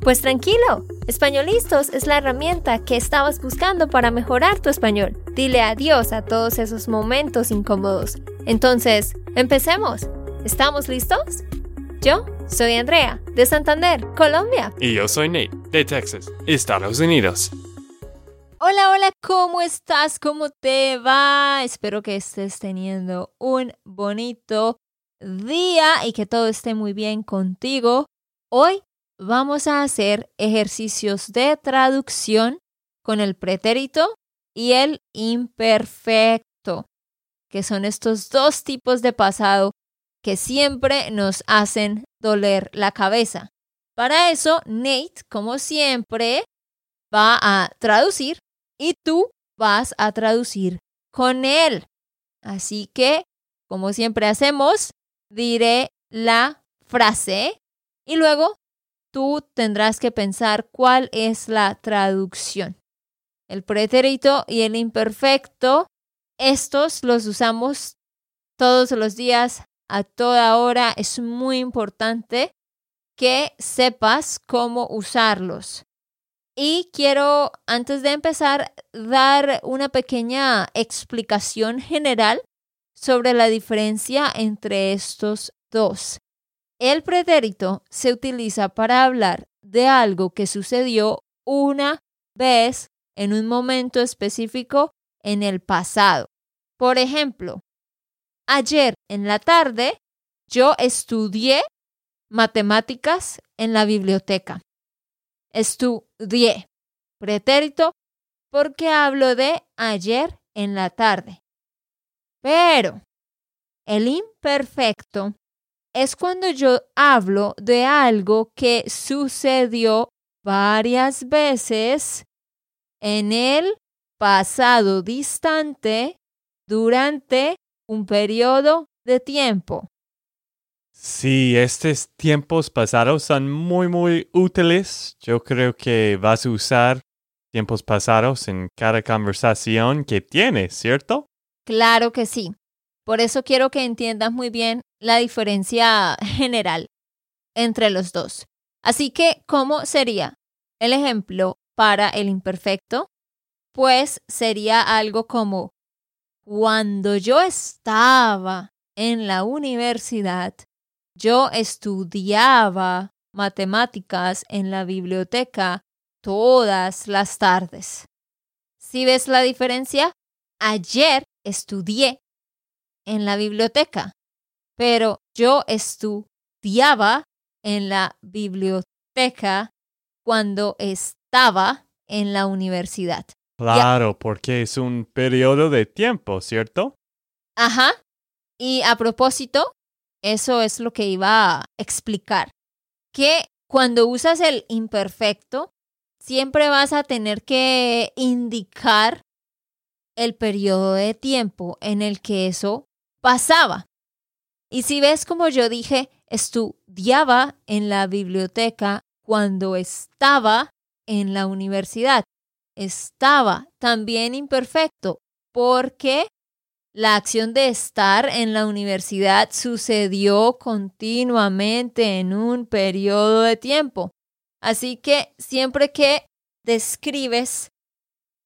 Pues tranquilo, Españolistos es la herramienta que estabas buscando para mejorar tu español. Dile adiós a todos esos momentos incómodos. Entonces, empecemos. ¿Estamos listos? Yo soy Andrea, de Santander, Colombia. Y yo soy Nate, de Texas, Estados Unidos. Hola, hola, ¿cómo estás? ¿Cómo te va? Espero que estés teniendo un bonito día y que todo esté muy bien contigo. Hoy vamos a hacer ejercicios de traducción con el pretérito y el imperfecto, que son estos dos tipos de pasado que siempre nos hacen doler la cabeza. Para eso, Nate, como siempre, va a traducir y tú vas a traducir con él. Así que, como siempre hacemos, diré la frase y luego tú tendrás que pensar cuál es la traducción. El pretérito y el imperfecto, estos los usamos todos los días, a toda hora. Es muy importante que sepas cómo usarlos. Y quiero, antes de empezar, dar una pequeña explicación general sobre la diferencia entre estos dos. El pretérito se utiliza para hablar de algo que sucedió una vez en un momento específico en el pasado. Por ejemplo, ayer en la tarde yo estudié matemáticas en la biblioteca. Estudié. Pretérito porque hablo de ayer en la tarde. Pero el imperfecto es cuando yo hablo de algo que sucedió varias veces en el pasado distante durante un periodo de tiempo. Sí, estos tiempos pasados son muy, muy útiles. Yo creo que vas a usar tiempos pasados en cada conversación que tienes, ¿cierto? Claro que sí. Por eso quiero que entiendas muy bien la diferencia general entre los dos. Así que, ¿cómo sería el ejemplo para el imperfecto? Pues sería algo como, cuando yo estaba en la universidad, yo estudiaba matemáticas en la biblioteca todas las tardes. ¿Sí ves la diferencia? Ayer estudié en la biblioteca, pero yo estudiaba en la biblioteca cuando estaba en la universidad. Claro, porque es un periodo de tiempo, ¿cierto? Ajá. Y a propósito, eso es lo que iba a explicar. Que cuando usas el imperfecto, siempre vas a tener que indicar el periodo de tiempo en el que eso pasaba. Y si ves como yo dije, estudiaba en la biblioteca cuando estaba en la universidad. Estaba también imperfecto porque la acción de estar en la universidad sucedió continuamente en un periodo de tiempo. Así que siempre que describes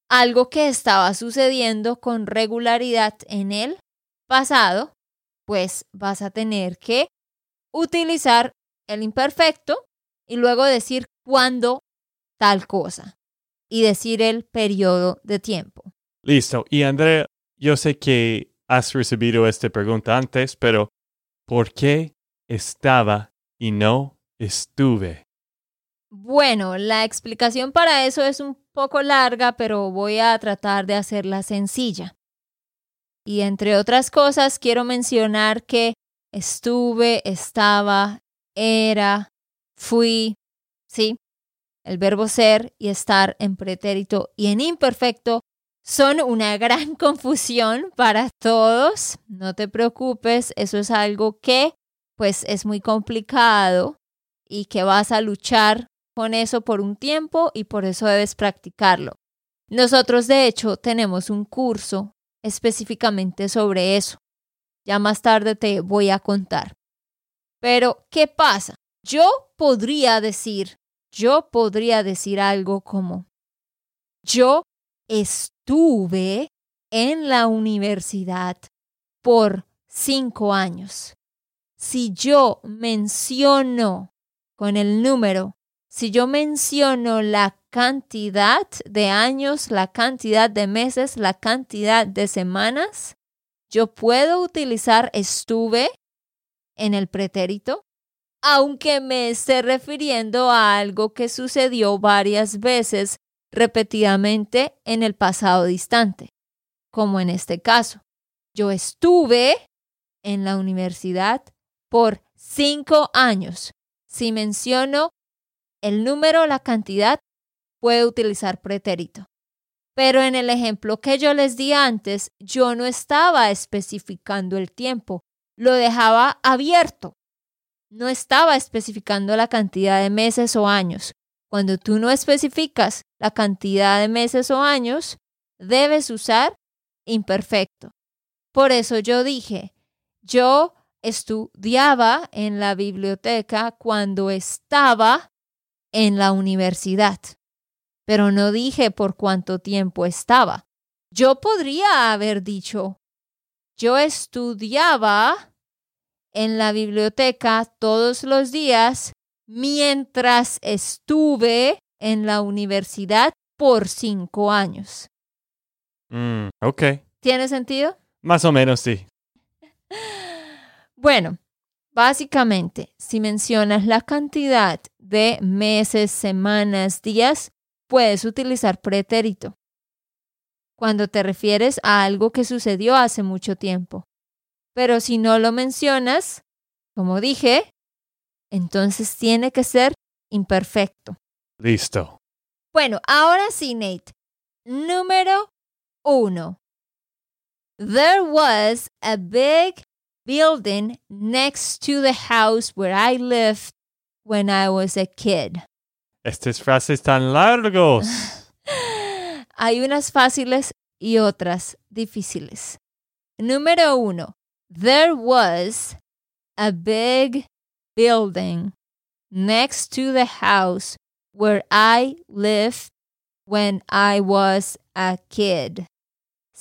algo que estaba sucediendo con regularidad en él, pasado, pues vas a tener que utilizar el imperfecto y luego decir cuándo tal cosa y decir el periodo de tiempo. Listo. Y Andrea, yo sé que has recibido esta pregunta antes, pero ¿por qué estaba y no estuve? Bueno, la explicación para eso es un poco larga, pero voy a tratar de hacerla sencilla. Y entre otras cosas, quiero mencionar que estuve, estaba, era, fui, ¿sí? El verbo ser y estar en pretérito y en imperfecto son una gran confusión para todos. No te preocupes, eso es algo que pues es muy complicado y que vas a luchar con eso por un tiempo y por eso debes practicarlo. Nosotros de hecho tenemos un curso específicamente sobre eso. Ya más tarde te voy a contar. Pero, ¿qué pasa? Yo podría decir, yo podría decir algo como, yo estuve en la universidad por cinco años. Si yo menciono con el número, si yo menciono la cantidad de años, la cantidad de meses, la cantidad de semanas, yo puedo utilizar estuve en el pretérito, aunque me esté refiriendo a algo que sucedió varias veces repetidamente en el pasado distante, como en este caso. Yo estuve en la universidad por cinco años. Si menciono el número, la cantidad, puedo utilizar pretérito. Pero en el ejemplo que yo les di antes, yo no estaba especificando el tiempo, lo dejaba abierto. No estaba especificando la cantidad de meses o años. Cuando tú no especificas la cantidad de meses o años, debes usar imperfecto. Por eso yo dije, yo estudiaba en la biblioteca cuando estaba en la universidad, pero no dije por cuánto tiempo estaba. Yo podría haber dicho, yo estudiaba en la biblioteca todos los días mientras estuve en la universidad por cinco años. Mm, ok. ¿Tiene sentido? Más o menos, sí. Bueno, básicamente, si mencionas la cantidad de meses, semanas, días, puedes utilizar pretérito cuando te refieres a algo que sucedió hace mucho tiempo. Pero si no lo mencionas, como dije, entonces tiene que ser imperfecto. Listo. Bueno, ahora sí, Nate. Número uno. There was a big building next to the house where I lived when I was a kid. Estas frases tan largos. Hay unas fáciles y otras difíciles. Número uno. There was a big building next to the house where I lived when I was a kid.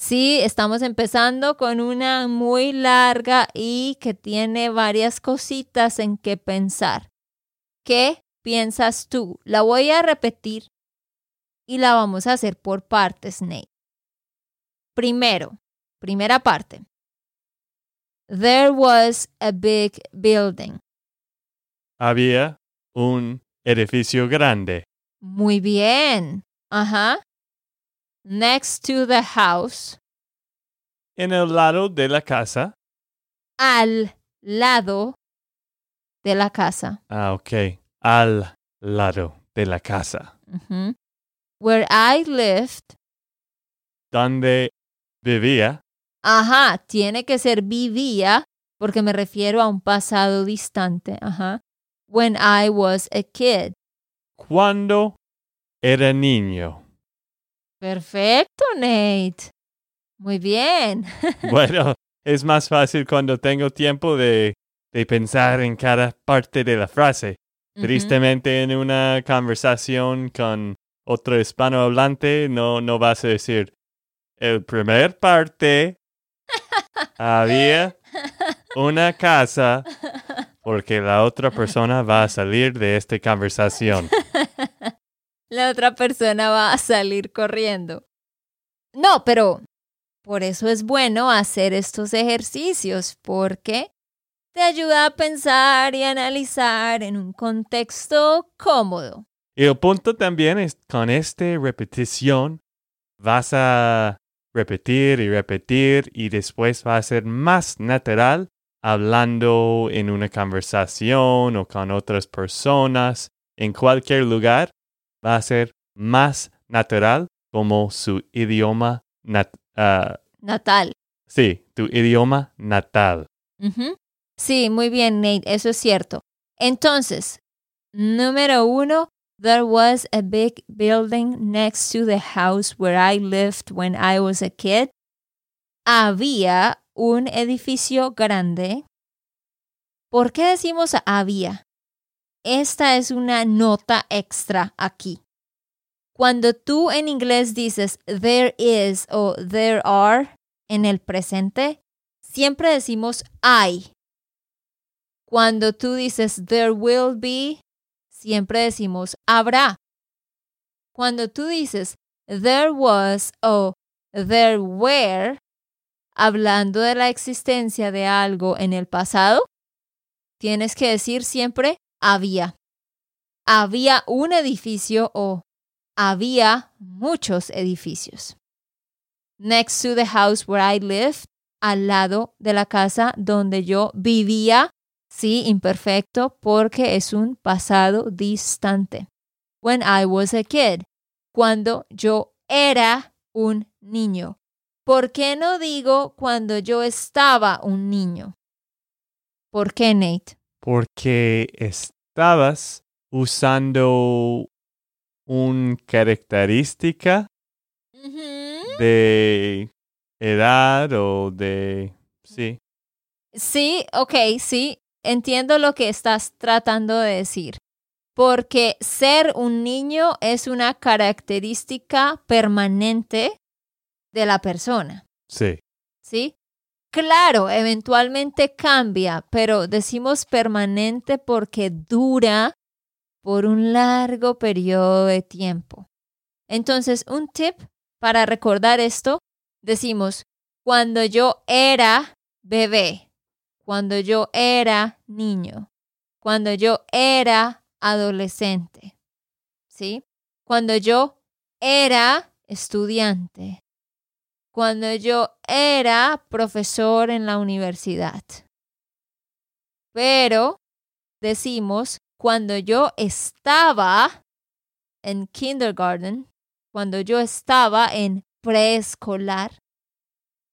Sí, estamos empezando con una muy larga y que tiene varias cositas en que pensar. ¿Qué piensas tú? La voy a repetir y la vamos a hacer por partes, Nate. Primero, primera parte. There was a big building. Había un edificio grande. Muy bien. Ajá. Next to the house. En el lado de la casa. Al lado de la casa. Ah, ok. Al lado de la casa. Where I lived. Donde vivía. Ajá, tiene que ser vivía porque me refiero a un pasado distante. Ajá. When I was a kid. Cuando era niño. Perfecto, Nate. Muy bien. Bueno, es más fácil cuando tengo tiempo de, de pensar en cada parte de la frase. Tristemente, en una conversación con otro hispanohablante, no, no vas a decir, el primer parte había una casa porque la otra persona va a salir de esta conversación. La otra persona va a salir corriendo. No, pero por eso es bueno hacer estos ejercicios, porque te ayuda a pensar y analizar en un contexto cómodo. Y el punto también es, con esta repetición, vas a repetir y repetir y después va a ser más natural hablando en una conversación o con otras personas, en cualquier lugar, va a ser más natural como su idioma nat- ah, Natal. sí, tu idioma natal. Ujú. Sí, muy bien, Nate, eso es cierto. Entonces, número uno, there was a big building next to the house where I lived when I was a kid. Había un edificio grande. ¿Por qué decimos había? Esta es una nota extra aquí. Cuando tú en inglés dices there is o there are en el presente, siempre decimos hay. Cuando tú dices there will be, siempre decimos habrá. Cuando tú dices there was o there were, hablando de la existencia de algo en el pasado, tienes que decir siempre había. Había un edificio o había muchos edificios. Next to the house where I lived, al lado de la casa donde yo vivía, sí, imperfecto, porque es un pasado distante. When I was a kid, cuando yo era un niño. ¿Por qué no digo cuando yo estaba un niño? ¿Por qué, Nate? Porque estabas usando una característica de edad o de... Sí. Sí, ok, sí, entiendo lo que estás tratando de decir. Porque ser un niño es una característica permanente de la persona, Sí. ¿sí? Claro, eventualmente cambia, pero decimos permanente porque dura por un largo periodo de tiempo. Entonces, un tip para recordar esto, decimos, cuando yo era bebé, cuando yo era niño, cuando yo era adolescente, ¿sí? Cuando yo era estudiante, cuando yo era profesor en la universidad. Pero decimos cuando yo estaba en kindergarten, cuando yo estaba en preescolar,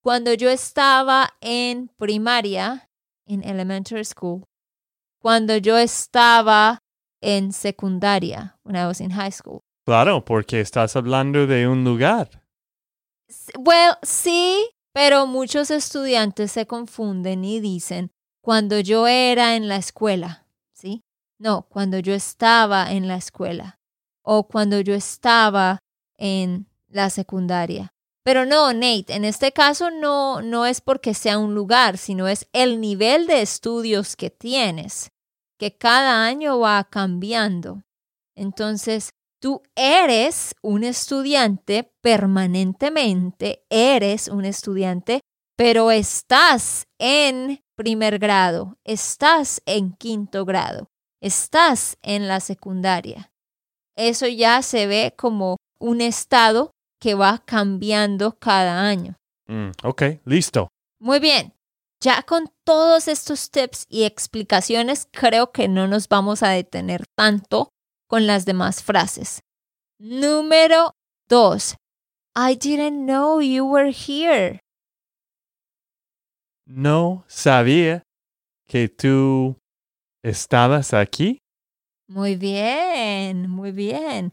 cuando yo estaba en primaria, en elementary school, cuando yo estaba en secundaria, when I was in high school. Claro, porque estás hablando de un lugar. Well, sí, pero muchos estudiantes se confunden y dicen cuando yo era en la escuela, ¿sí? No, cuando yo estaba en la escuela o cuando yo estaba en la secundaria. Pero no, Nate, en este caso no, no es porque sea un lugar, sino es el nivel de estudios que tienes, que cada año va cambiando. Entonces, tú eres un estudiante permanentemente, eres un estudiante, pero estás en primer grado, estás en quinto grado, estás en la secundaria. Eso ya se ve como un estado que va cambiando cada año. Mm, ok, listo. Muy bien. Ya con todos estos tips y explicaciones, creo que no nos vamos a detener tanto con las demás frases. Número dos. I didn't know you were here. No sabía que tú estabas aquí. Muy bien, muy bien.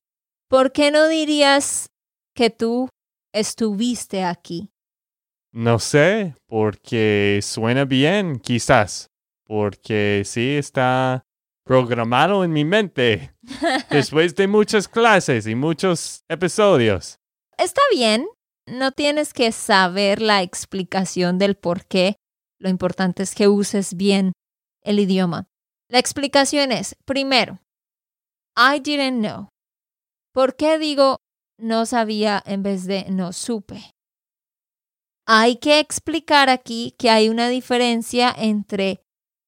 ¿Por qué no dirías que tú estuviste aquí? No sé, porque suena bien, quizás. Porque sí está programado en mi mente después de muchas clases y muchos episodios. Está bien, no tienes que saber la explicación del por qué. Lo importante es que uses bien el idioma. La explicación es, primero, I didn't know. ¿Por qué digo no sabía en vez de no supe? Hay que explicar aquí que hay una diferencia entre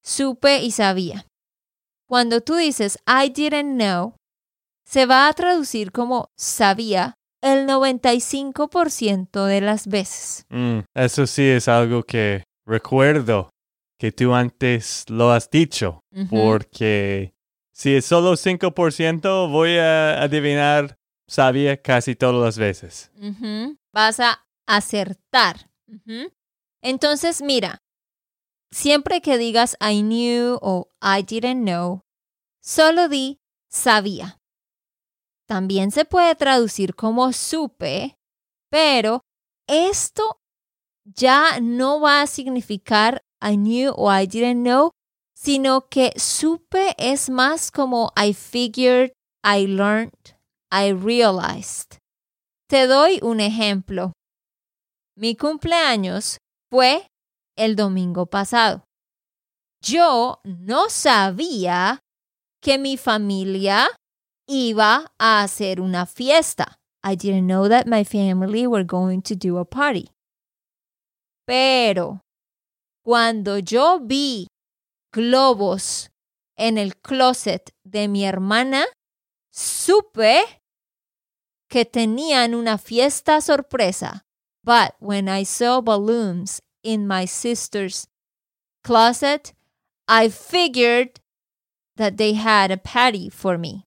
supe y sabía. Cuando tú dices I didn't know, se va a traducir como sabía el 95% de las veces. Mm, eso sí es algo que recuerdo que tú antes lo has dicho. Porque si es solo 5%, voy a adivinar sabía casi todas las veces. Vas a acertar. Entonces, mira, siempre que digas I knew o I didn't know, solo di sabía. También se puede traducir como supe, pero esto ya no va a significar I knew o I didn't know, sino que supe es más como I figured, I learned, I realized. Te doy un ejemplo. Mi cumpleaños fue el domingo pasado. Yo no sabía que mi familia iba a hacer una fiesta. I didn't know that my family were going to do a party. Pero cuando yo vi globos en el closet de mi hermana, supe que tenían una fiesta sorpresa. But when I saw balloons in my sister's closet, I figured that they had a party for me.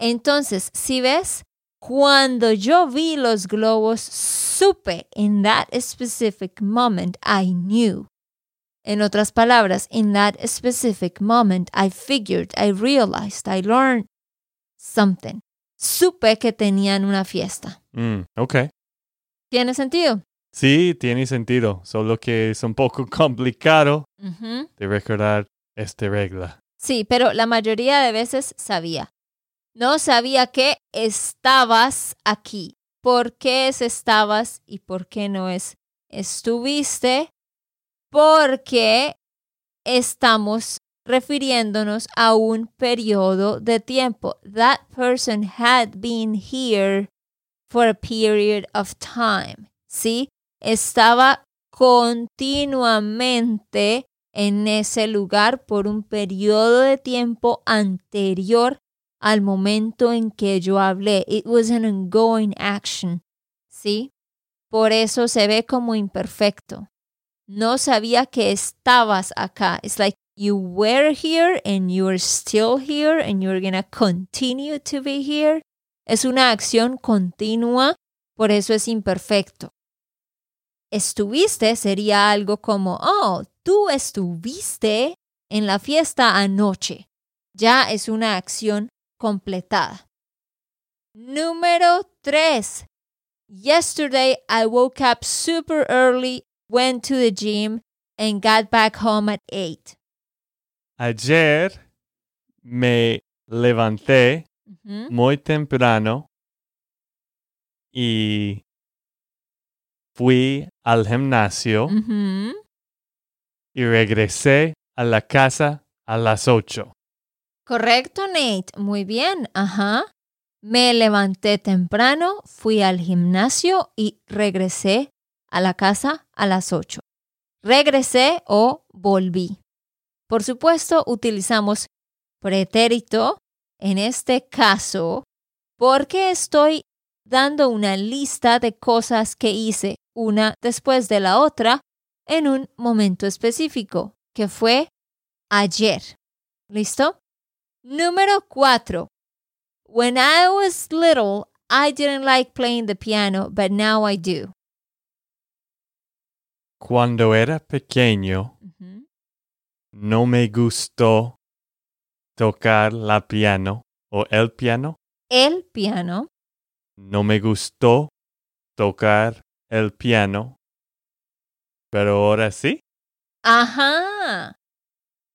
Entonces, si ves, cuando yo vi los globos, supe in that specific moment, I knew. En otras palabras, in that specific moment, I figured, I realized, I learned something. Supe que tenían una fiesta. Mm, ok. ¿Tiene sentido? Sí, tiene sentido, solo que es un poco complicado de recordar esta regla. Sí, pero la mayoría de veces sabía. No sabía que estabas aquí. ¿Por qué es estabas y por qué no es estuviste? Porque estamos refiriéndonos a un periodo de tiempo. That person had been here for a period of time. ¿Sí? Estaba continuamente en ese lugar por un periodo de tiempo anterior al momento en que yo hablé. It was an ongoing action. ¿Sí? Por eso se ve como imperfecto. No sabía que estabas acá. It's like you were here and you're still here and you're gonna continue to be here. Es una acción continua, por eso es imperfecto. Estuviste sería algo como, oh, tú estuviste en la fiesta anoche. Ya es una acción completada. Número 3. Yesterday I woke up super early, went to the gym, and got back home at 8. Ayer me levanté muy temprano y fui al gimnasio y regresé a la casa a las ocho. Correcto, Nate. Muy bien. Ajá. Me levanté temprano, fui al gimnasio y regresé a la casa a las 8. Regresé o volví. Por supuesto, utilizamos pretérito en este caso porque estoy dando una lista de cosas que hice una después de la otra en un momento específico, que fue ayer. ¿Listo? Número 4. When I was little, I didn't like playing the piano, but now I do. Cuando era pequeño no me gustó tocar la piano o el piano. El piano. No me gustó tocar el piano. Pero ahora sí. Ajá.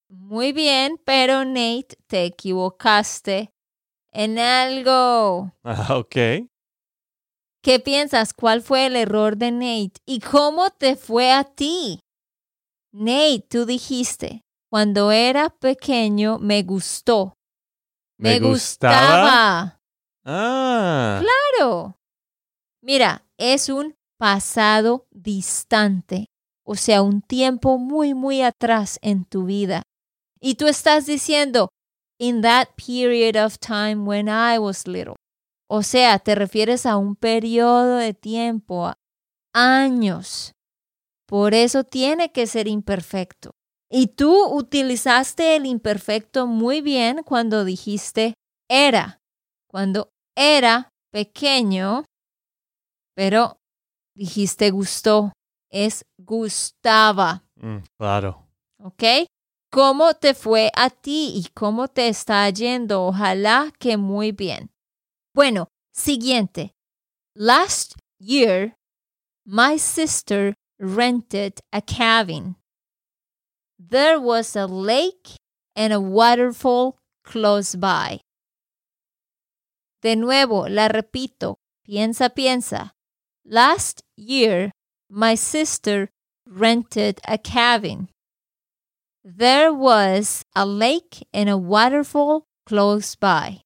Muy bien, pero Nate, te equivocaste en algo. Ah, ok. ¿Qué piensas? ¿Cuál fue el error de Nate? ¿Y cómo te fue a ti? Nate, tú dijiste, cuando era pequeño me gustó. ¿Me gustaba. Ah. Claro. Mira, es un pasado distante, o sea, un tiempo muy, muy atrás en tu vida. Y tú estás diciendo, in that period of time when I was little. O sea, te refieres a un periodo de tiempo, a años. Por eso tiene que ser imperfecto. Y tú utilizaste el imperfecto muy bien cuando dijiste era. Cuando era pequeño, pero dijiste gustó, es gustaba. Mm, claro. ¿Ok? ¿Cómo te fue a ti y cómo te está yendo? Ojalá que muy bien. Bueno, siguiente. Last year, my sister rented a cabin. There was a lake and a waterfall close by. De nuevo, la repito. Piensa, piensa. Last year, my sister rented a cabin. There was a lake and a waterfall close by.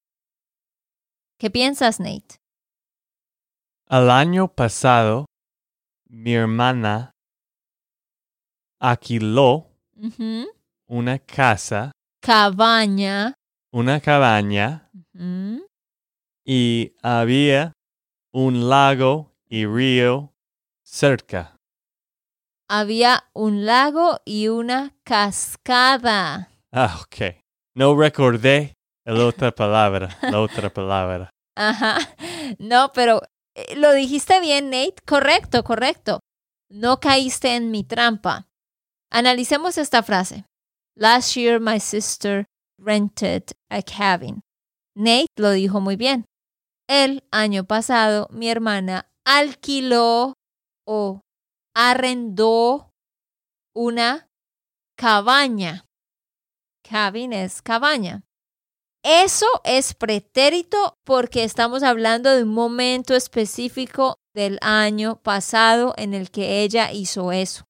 ¿Qué piensas, Nate? Al año pasado, mi hermana alquiló Ujú. una casa, Cabaña. una cabaña, Ujú. y había un lago y río cerca. Había un lago y una cascada. Ah, ok. No recordé la otra palabra, la otra palabra. Ajá. No, pero eh, lo dijiste bien, Nate. Correcto, correcto. No caíste en mi trampa. Analicemos esta frase. Last year my sister rented a cabin. Nate lo dijo muy bien. El año pasado mi hermana alquiló o arrendó una cabaña. Cabin es cabaña. Eso es pretérito porque estamos hablando de un momento específico del año pasado en el que ella hizo eso.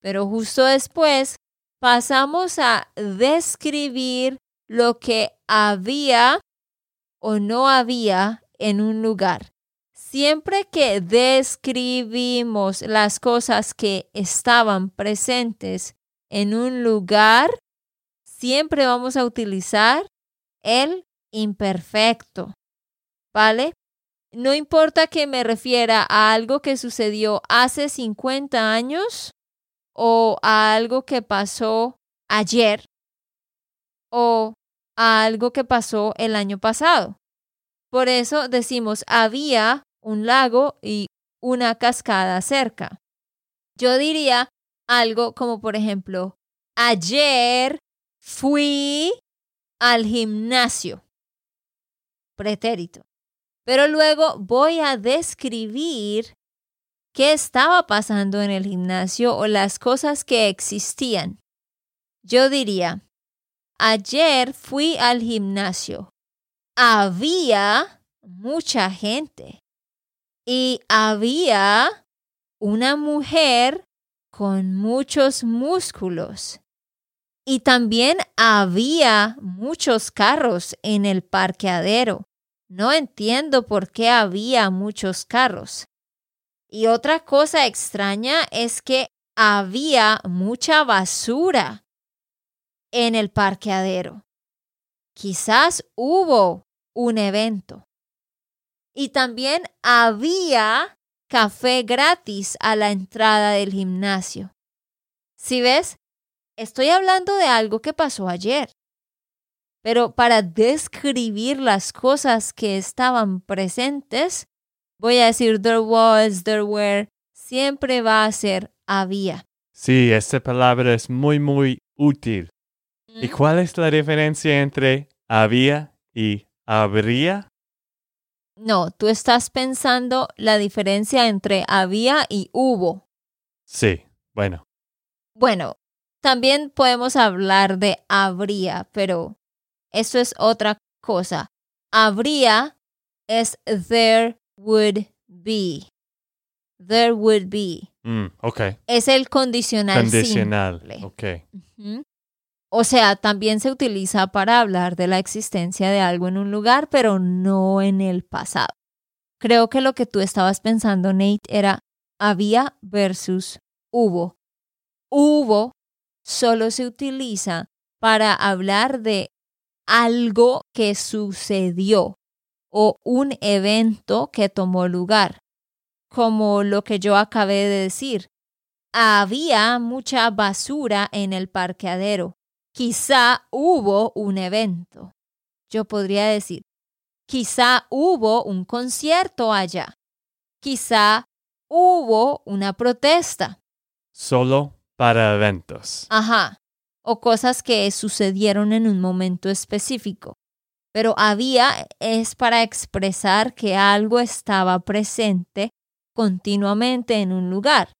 Pero justo después pasamos a describir lo que había o no había en un lugar. Siempre que describimos las cosas que estaban presentes en un lugar, siempre vamos a utilizar el imperfecto. ¿Vale? No importa que me refiera a algo que sucedió hace 50 años o a algo que pasó ayer o a algo que pasó el año pasado. Por eso decimos había un lago y una cascada cerca. Yo diría algo como por ejemplo, ayer fui al gimnasio. Pretérito. Pero luego voy a describir qué estaba pasando en el gimnasio o las cosas que existían. Yo diría, ayer fui al gimnasio. Había mucha gente y había una mujer con muchos músculos. Y también había muchos carros en el parqueadero. No entiendo por qué había muchos carros. Y otra cosa extraña es que había mucha basura en el parqueadero. Quizás hubo un evento. Y también había café gratis a la entrada del gimnasio. Si ves, estoy hablando de algo que pasó ayer. Pero para describir las cosas que estaban presentes, voy a decir there was, there were, siempre va a ser había. Sí, esta palabra es muy, muy útil. ¿Y cuál es la diferencia entre había y habría? No, tú estás pensando la diferencia entre había y hubo. Sí, bueno. Bueno, también podemos hablar de habría, pero eso es otra cosa. Habría es there would be. There would be. Mm, ok. Es el condicional. Condicional. simple. O sea, también se utiliza para hablar de la existencia de algo en un lugar, pero no en el pasado. Creo que lo que tú estabas pensando, Nate, era había versus hubo. Hubo solo se utiliza para hablar de algo que sucedió o un evento que tomó lugar, como lo que yo acabé de decir. Había mucha basura en el parqueadero. Quizá hubo un evento. Yo podría decir, quizá hubo un concierto allá. Quizá hubo una protesta. Solo para eventos. Ajá. O cosas que sucedieron en un momento específico. Pero había es para expresar que algo estaba presente continuamente en un lugar.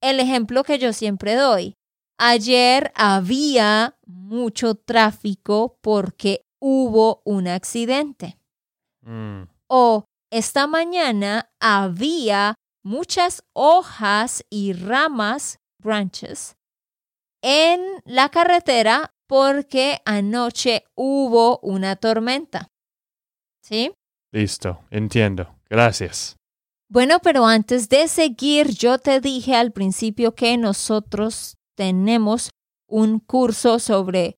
El ejemplo que yo siempre doy. Ayer había mucho tráfico porque hubo un accidente. Mm, O esta mañana había muchas hojas y ramas, branches, en la carretera porque anoche hubo una tormenta. ¿Sí? listo, entiendo. Gracias. Bueno, pero antes de seguir, yo te dije al principio que nosotros tenemos un curso sobre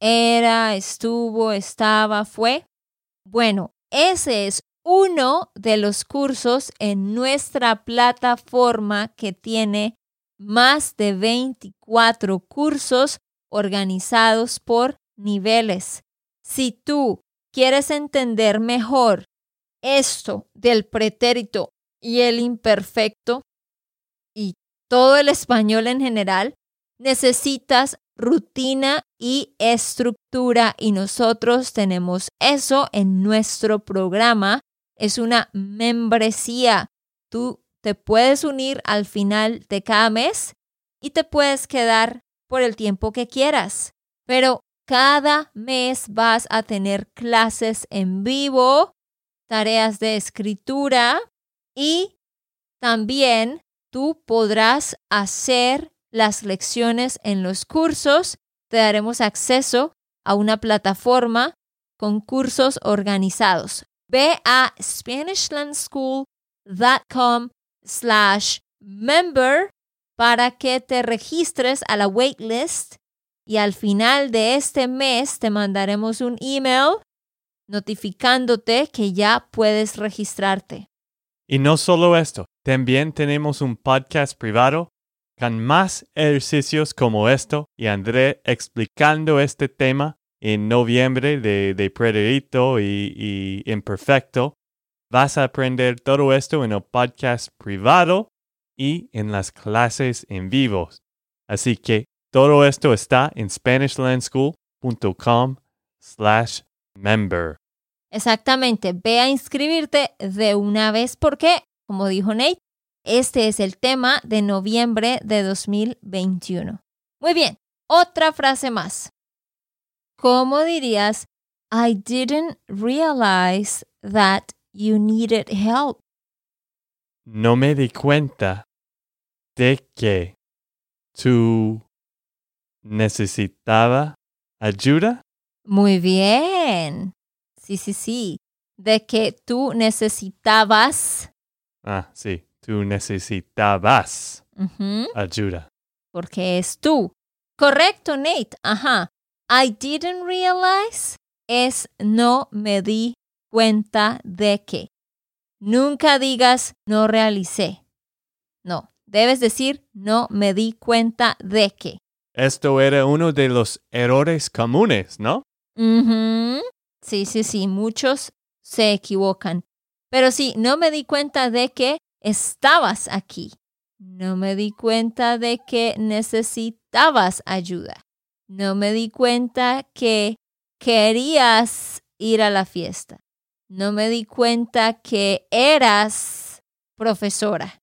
era, estuvo, estaba, fue. Bueno, ese es uno de los cursos en nuestra plataforma que tiene más de 24 cursos organizados por niveles. Si tú quieres entender mejor esto del pretérito y el imperfecto y todo el español en general, necesitas rutina y estructura y nosotros tenemos eso en nuestro programa. Es una membresía. Tú te puedes unir al final de cada mes y te puedes quedar por el tiempo que quieras. Pero cada mes vas a tener clases en vivo, tareas de escritura y también tú podrás hacer las lecciones en los cursos. Te daremos acceso a una plataforma con cursos organizados. Ve a SpanishLandSchool.com slash member para que te registres a la waitlist y al final de este mes te mandaremos un email notificándote que ya puedes registrarte. Y no solo esto, también tenemos un podcast privado con más ejercicios como esto y André explicando este tema en noviembre de, de y, imperfecto. Vas a aprender todo esto en el podcast privado y en las clases en vivo. Así que todo esto está en SpanishLandSchool.com slash member. Exactamente, ve a inscribirte de una vez porque, como dijo Nate, este es el tema de noviembre de 2021. Muy bien, otra frase más. ¿Cómo dirías, I didn't realize that you needed help? No me di cuenta de que tú necesitaba ayuda. Muy bien. Sí, sí, sí. De que tú necesitabas. Ah, sí, tú necesitabas ayuda. porque es tú. Correcto, Nate. Ajá. I didn't realize es no me di cuenta de que. Nunca digas no realicé. No, debes decir no me di cuenta de que. Esto era uno de los errores comunes, ¿no? Ujú. Sí, sí, sí, muchos se equivocan. Pero sí, no me di cuenta de que estabas aquí. No me di cuenta de que necesitabas ayuda. No me di cuenta que querías ir a la fiesta. No me di cuenta que eras profesora.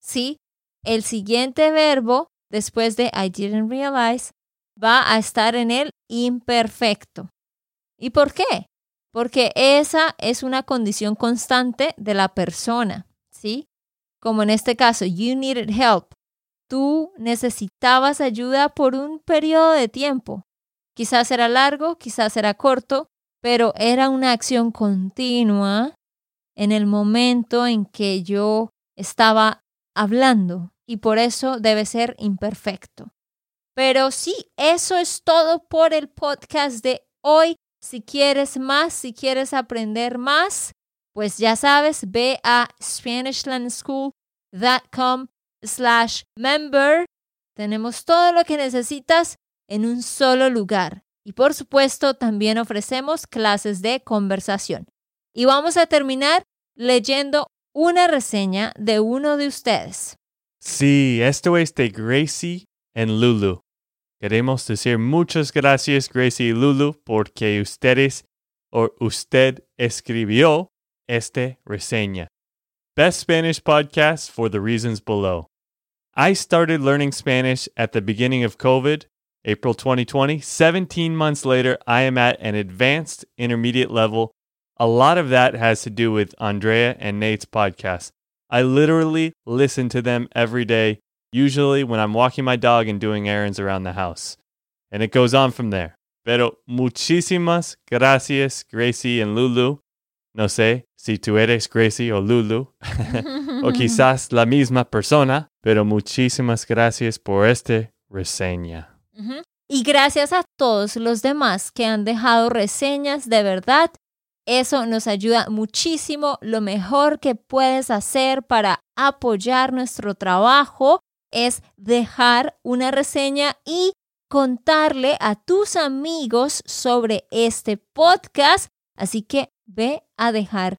Sí, el siguiente verbo después de I didn't realize va a estar en el imperfecto. ¿Y por qué? Porque esa es una condición constante de la persona, ¿sí? Como en este caso, you needed help. Tú necesitabas ayuda por un periodo de tiempo. Quizás era largo, quizás era corto, pero era una acción continua en el momento en que yo estaba hablando y por eso debe ser imperfecto. Pero sí, eso es todo por el podcast de hoy. Si quieres más, si quieres aprender más, pues ya sabes, ve a SpanishLandSchool.com slash member. Tenemos todo lo que necesitas en un solo lugar. Y por supuesto, también ofrecemos clases de conversación. Y vamos a terminar leyendo una reseña de uno de ustedes. Sí, esto es de Gracie en Lulu. Queremos decir muchas gracias, Gracie y Lulu, porque ustedes o usted escribió esta reseña. Best Spanish podcast for the reasons below. I started learning Spanish at the beginning of COVID, April 2020. 17 months later, I am at an advanced intermediate level. A lot of that has to do with Andrea and Nate's podcast. I literally listen to them every day, usually when I'm walking my dog and doing errands around the house. And it goes on from there. Pero muchísimas gracias, Gracie and Lulu. No sé si tú eres Gracie o Lulu, o quizás la misma persona, pero muchísimas gracias por esta reseña. Y gracias a todos los demás que han dejado reseñas, de verdad, eso nos ayuda muchísimo. Lo mejor que puedes hacer para apoyar nuestro trabajo es dejar una reseña y contarle a tus amigos sobre este podcast. Así que ve a dejar